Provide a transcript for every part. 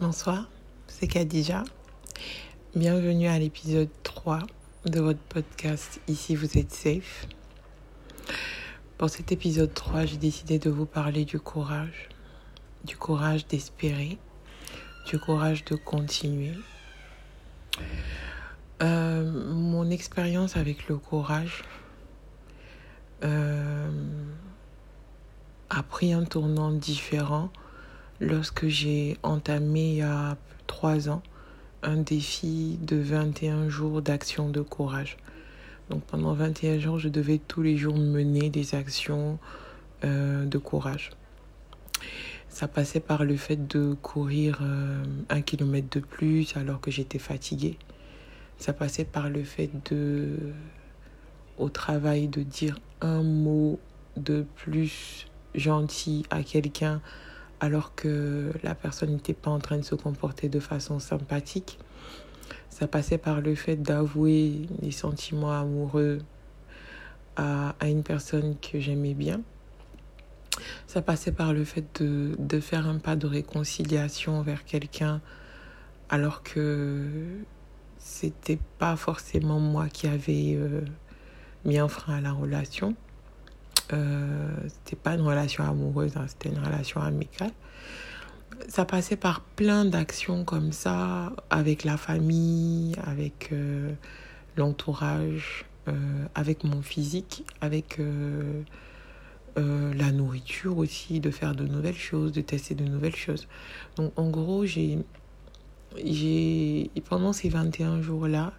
Bonsoir, c'est Khadija. Bienvenue à l'épisode 3 de votre podcast Ici vous êtes safe. Pour cet épisode 3, j'ai décidé de vous parler du courage. Du courage d'espérer, du courage de continuer. Euh, mon expérience avec le courage euh, a pris un tournant différent lorsque j'ai entamé il y a trois ans un défi de 21 jours d'action de courage. Donc pendant 21 jours, je devais tous les jours mener des actions euh, de courage. Ça passait par le fait de courir euh, un kilomètre de plus alors que j'étais fatiguée. Ça passait par le fait de, au travail, de dire un mot de plus gentil à quelqu'un alors que la personne n'était pas en train de se comporter de façon sympathique. Ça passait par le fait d'avouer des sentiments amoureux à, à une personne que j'aimais bien. Ça passait par le fait de, de faire un pas de réconciliation vers quelqu'un alors que c'était pas forcément moi qui avais euh, mis un frein à la relation. Euh, c'était pas une relation amoureuse, hein, c'était une relation amicale. Ça passait par plein d'actions comme ça, avec la famille, avec euh, l'entourage, euh, avec mon physique, avec la nourriture aussi, de faire de nouvelles choses, de tester de nouvelles choses. Donc en gros, j'ai, j'ai pendant ces 21 jours-là,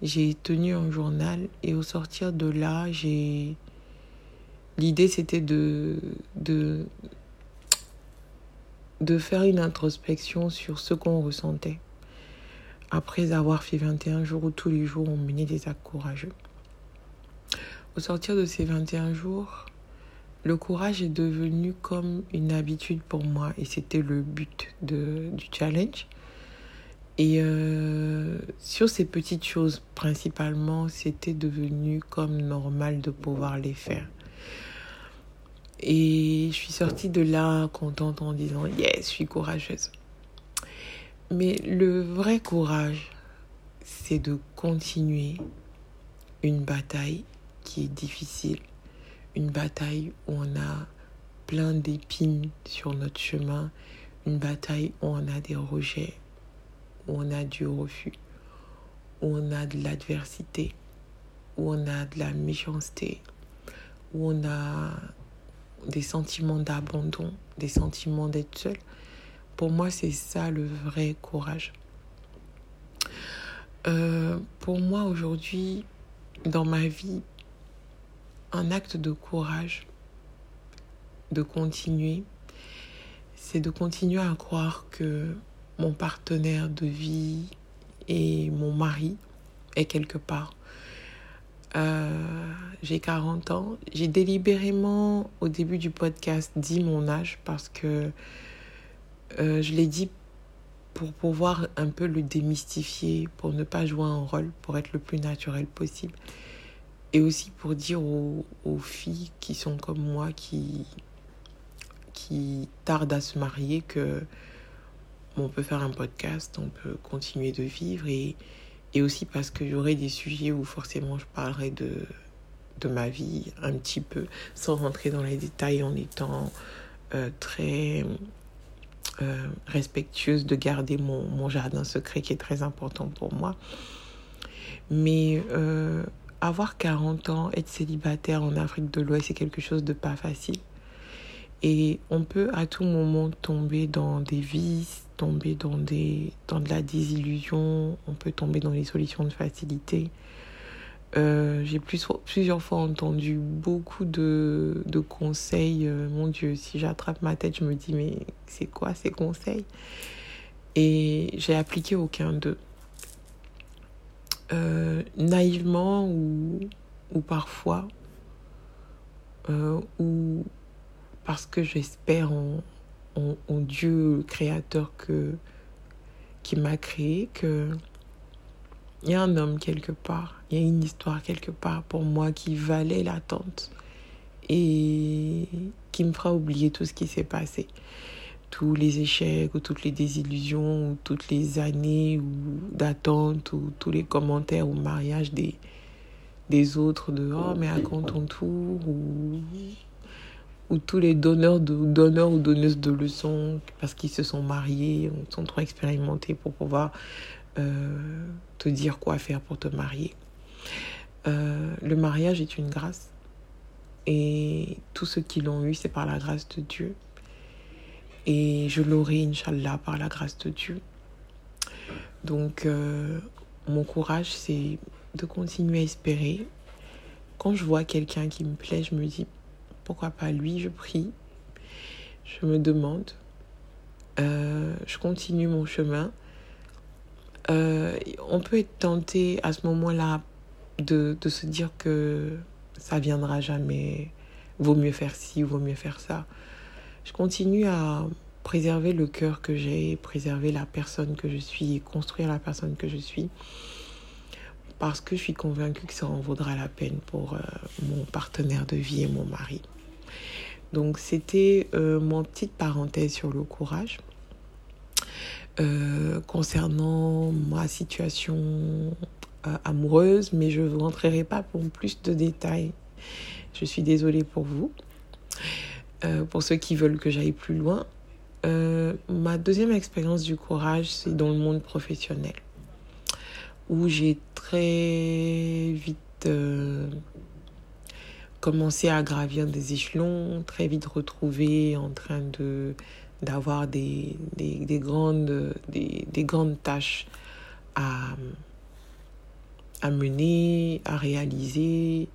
j'ai tenu un journal et au sortir de là, j'ai L'idée, c'était de, de, de faire une introspection sur ce qu'on ressentait après avoir fait 21 jours où tous les jours on menait des actes courageux. Au sortir de ces 21 jours, le courage est devenu comme une habitude pour moi et c'était le but de, du challenge. Et euh, sur ces petites choses, principalement, c'était devenu comme normal de pouvoir les faire. Et je suis sortie de là contente en disant Yes, je suis courageuse. Mais le vrai courage, c'est de continuer une bataille qui est difficile. Une bataille où on a plein d'épines sur notre chemin. Une bataille où on a des rejets, où on a du refus, où on a de l'adversité, où on a de la méchanceté, où on a des sentiments d'abandon, des sentiments d'être seul. Pour moi, c'est ça le vrai courage. Euh, pour moi, aujourd'hui, dans ma vie, un acte de courage, de continuer, c'est de continuer à croire que mon partenaire de vie et mon mari est quelque part. Euh, j'ai 40 ans. J'ai délibérément, au début du podcast, dit mon âge parce que euh, je l'ai dit pour pouvoir un peu le démystifier, pour ne pas jouer un rôle, pour être le plus naturel possible. Et aussi pour dire aux, aux filles qui sont comme moi, qui, qui tardent à se marier, que on peut faire un podcast, on peut continuer de vivre et, et aussi parce que j'aurai des sujets où forcément je parlerai de, de ma vie un petit peu, sans rentrer dans les détails en étant euh, très euh, respectueuse de garder mon, jardin secret qui est très important pour moi. Mais euh, avoir 40 ans, être célibataire en Afrique de l'Ouest, c'est quelque chose de pas facile. Et on peut à tout moment tomber dans des vices, tomber dans, des, dans de la désillusion, on peut tomber dans les solutions de facilité. Euh, j'ai plus, plusieurs fois entendu beaucoup de, de conseils. Euh, mon Dieu, si j'attrape ma tête, je me dis, mais c'est quoi ces conseils? Et j'ai appliqué aucun d'eux. Euh, naïvement ou, ou parfois, ou parce que j'espère en, en, Dieu créateur que, qui m'a créé, que il y a un homme quelque part, il y a une histoire quelque part pour moi qui valait l'attente et qui me fera oublier tout ce qui s'est passé. tous les échecs ou toutes les désillusions ou toutes les années d'attente ou tous les commentaires au mariage des, des autres de oh mais ton tour ou, ou tous les donneurs de donneurs ou donneuses de leçons parce qu'ils se sont mariés sont trop expérimentés pour pouvoir euh, te dire quoi faire pour te marier euh, le mariage est une grâce et tous ceux qui l'ont eu c'est par la grâce de Dieu et je l'aurai, Inch'Allah, par la grâce de Dieu. Donc, euh, mon courage, c'est de continuer à espérer. Quand je vois quelqu'un qui me plaît, je me dis, pourquoi pas lui, je prie. Je me demande. Euh, je continue mon chemin. Euh, on peut être tenté à ce moment-là de, se dire que ça viendra jamais. Vaut mieux faire ci, vaut mieux faire ça je continue à préserver le cœur que j'ai, préserver la personne que je suis construire la personne que je suis parce que je suis convaincue que ça en vaudra la peine pour euh, mon partenaire de vie et mon mari. Donc c'était euh, mon petite parenthèse sur le courage. Euh, concernant ma situation amoureuse, mais je ne rentrerai pas pour plus de détails. Je suis désolée pour vous. Euh, pour ceux qui veulent que j'aille plus loin. Euh, ma deuxième expérience du courage, c'est dans le monde professionnel, où j'ai très vite commencé à gravir des échelons, très vite retrouvé en train de d'avoir des, des, des, grandes, des, des grandes tâches à, à mener, à réaliser,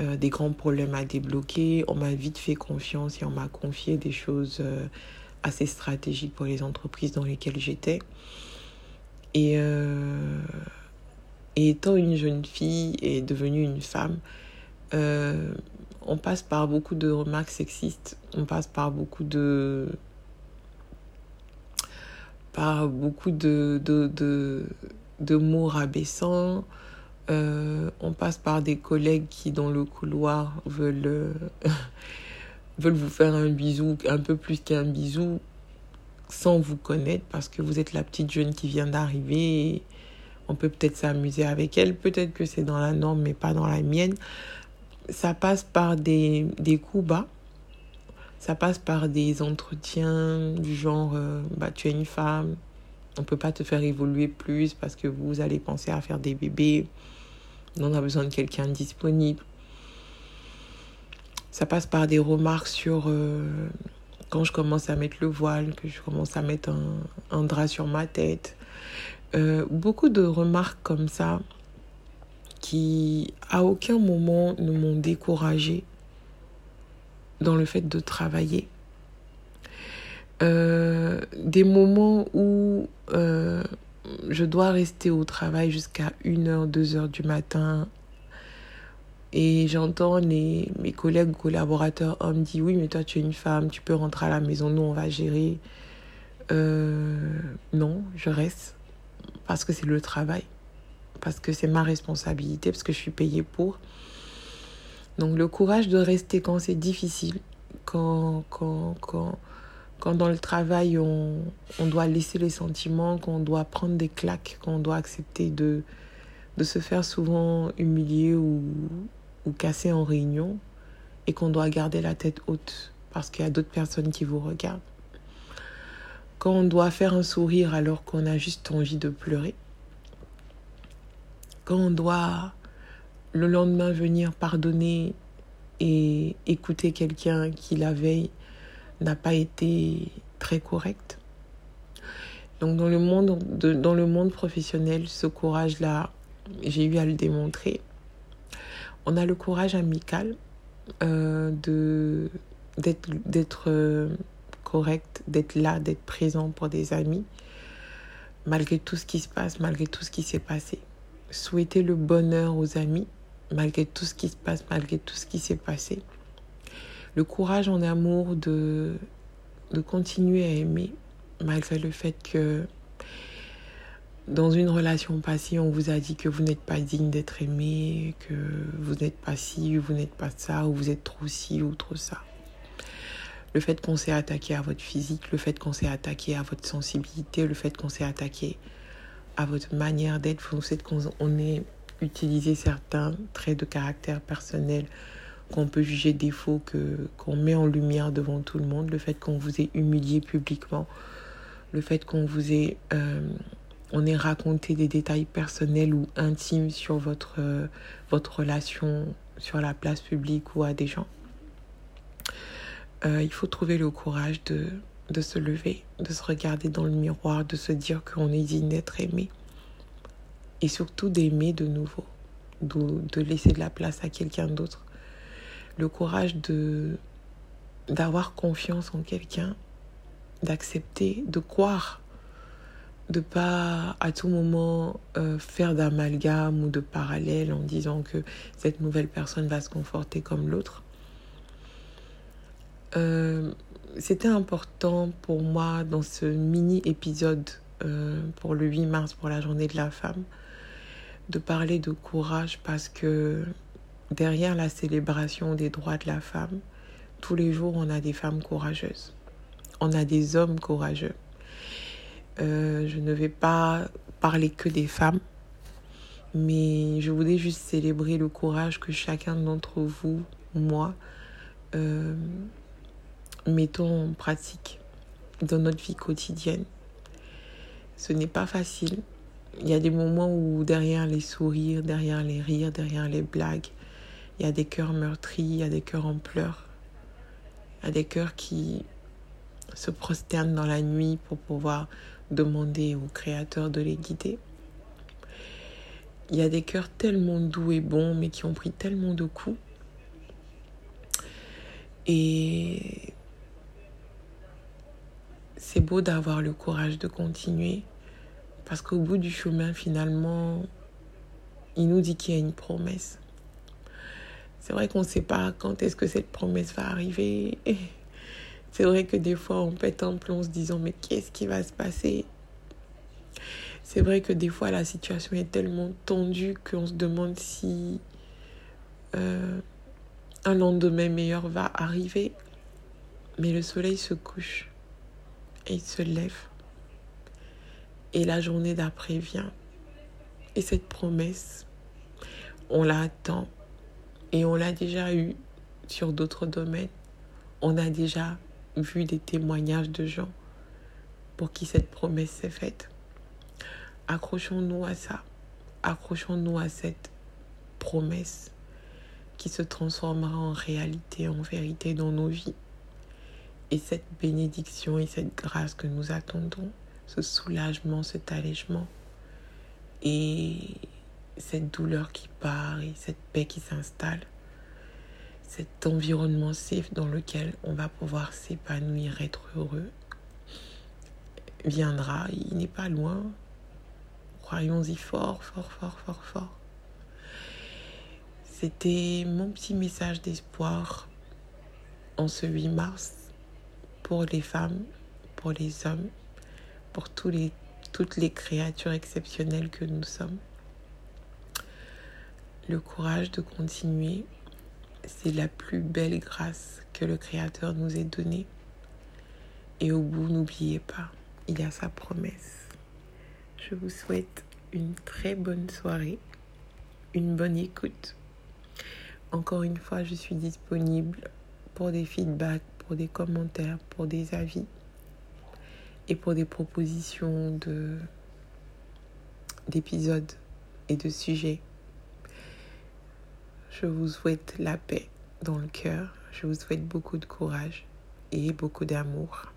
euh, des grands problèmes à débloquer. On m'a vite fait confiance et on m'a confié des choses euh, assez stratégiques pour les entreprises dans lesquelles j'étais. Et, euh, et, étant une jeune fille et devenue une femme, on passe par beaucoup de remarques sexistes, on passe par beaucoup de par beaucoup de mots rabaissants, euh, on passe par des collègues qui, dans le couloir, veulent, euh, veulent vous faire un bisou, un peu plus qu'un bisou, sans vous connaître, parce que vous êtes la petite jeune qui vient d'arriver. On peut peut-être s'amuser avec elle. Peut-être que c'est dans la norme, mais pas dans la mienne. Ça passe par des, des coups bas. Ça passe par des entretiens du genre euh, bah, tu es une femme, on ne peut pas te faire évoluer plus parce que vous allez penser à faire des bébés. On a besoin de quelqu'un disponible. Ça passe par des remarques sur euh, quand je commence à mettre le voile, que je commence à mettre un, drap sur ma tête. Euh, beaucoup de remarques comme ça qui à aucun moment ne m'ont découragé dans le fait de travailler. Euh, des moments où euh, je dois rester au travail jusqu'à 1h, 2h du matin. Et j'entends mes collègues collaborateurs on me dire oui mais toi tu es une femme, tu peux rentrer à la maison, nous on va gérer. Euh, non, je reste parce que c'est le travail, parce que c'est ma responsabilité, parce que je suis payée pour. Donc le courage de rester quand c'est difficile, quand, quand, quand, quand dans le travail, on, on doit laisser les sentiments, qu'on doit prendre des claques, qu'on doit accepter de, de se faire souvent humilier ou, ou casser en réunion, et qu'on doit garder la tête haute parce qu'il y a d'autres personnes qui vous regardent. Quand on doit faire un sourire alors qu'on a juste envie de pleurer. Quand on doit le lendemain venir pardonner et écouter quelqu'un qui la veille n'a pas été très correcte. Donc dans le monde, dans le monde professionnel, ce courage-là, j'ai eu à le démontrer. On a le courage amical euh, d'être euh, correct, d'être là, d'être présent pour des amis, malgré tout ce qui se passe, malgré tout ce qui s'est passé. Souhaiter le bonheur aux amis, malgré tout ce qui se passe, malgré tout ce qui s'est passé le courage en amour de, de continuer à aimer malgré le fait que dans une relation passée, on vous a dit que vous n'êtes pas digne d'être aimé, que vous n'êtes pas ci, vous n'êtes pas ça, ou vous êtes trop ci ou trop ça. Le fait qu'on s'est attaqué à votre physique, le fait qu'on s'est attaqué à votre sensibilité, le fait qu'on s'est attaqué à votre manière d'être, le fait qu'on ait utilisé certains traits de caractère personnels qu'on peut juger défaut, que, qu'on met en lumière devant tout le monde, le fait qu'on vous ait humilié publiquement, le fait qu'on vous ait, euh, on ait raconté des détails personnels ou intimes sur votre, euh, votre relation sur la place publique ou à des gens. Euh, il faut trouver le courage de, de se lever, de se regarder dans le miroir, de se dire qu'on est digne d'être aimé. Et surtout d'aimer de nouveau, de, de laisser de la place à quelqu'un d'autre. Le courage de d'avoir confiance en quelqu'un, d'accepter, de croire, de pas à tout moment euh, faire d'amalgame ou de parallèle en disant que cette nouvelle personne va se conforter comme l'autre. Euh, c'était important pour moi dans ce mini épisode euh, pour le 8 mars, pour la journée de la femme, de parler de courage parce que derrière la célébration des droits de la femme, tous les jours on a des femmes courageuses, on a des hommes courageux. Euh, je ne vais pas parler que des femmes, mais je voudrais juste célébrer le courage que chacun d'entre vous, moi, mettons en pratique dans notre vie quotidienne. Ce n'est pas facile. Il y a des moments où derrière les sourires, derrière les rires, derrière les blagues, il y a des cœurs meurtris, il y a des cœurs en pleurs, il y a des cœurs qui se prosternent dans la nuit pour pouvoir demander au Créateur de les guider. Il y a des cœurs tellement doux et bons, mais qui ont pris tellement de coups. Et c'est beau d'avoir le courage de continuer parce qu'au bout du chemin, finalement, il nous dit qu'il y a une promesse. C'est vrai qu'on ne sait pas quand est-ce que cette promesse va arriver. C'est vrai que des fois, on pète un plomb en se disant mais qu'est-ce qui va se passer? C'est vrai que des fois, la situation est tellement tendue qu'on se demande si euh, un lendemain meilleur va arriver. Mais le soleil se couche et il se lève. Et la journée d'après vient. Et cette promesse, on la attend. Et on l'a déjà eue sur d'autres domaines. On a déjà vu des témoignages de gens pour qui cette promesse s'est faite. Accrochons-nous à ça. Accrochons-nous à cette promesse qui se transformera en réalité, en vérité dans nos vies et cette bénédiction et cette grâce que nous attendons, ce soulagement, cet allègement et cette douleur qui part et cette paix qui s'installe, cet environnement safe dans lequel on va pouvoir s'épanouir, être heureux, viendra, il n'est pas loin. Croyons-y fort, fort, fort, fort, fort. C'était mon petit message d'espoir en ce 8 mars pour les femmes, pour les hommes, pour tous les, toutes les créatures exceptionnelles que nous sommes. Le courage de continuer, c'est la plus belle grâce que le Créateur nous ait donnée. Et au bout, n'oubliez pas, il y a sa promesse. Je vous souhaite une très bonne soirée, une bonne écoute. Encore une fois, je suis disponible pour des feedbacks, des commentaires, pour des avis et pour des propositions de d'épisodes et de sujets. Je vous souhaite la paix dans le cœur. Je vous souhaite beaucoup de courage et beaucoup d'amour.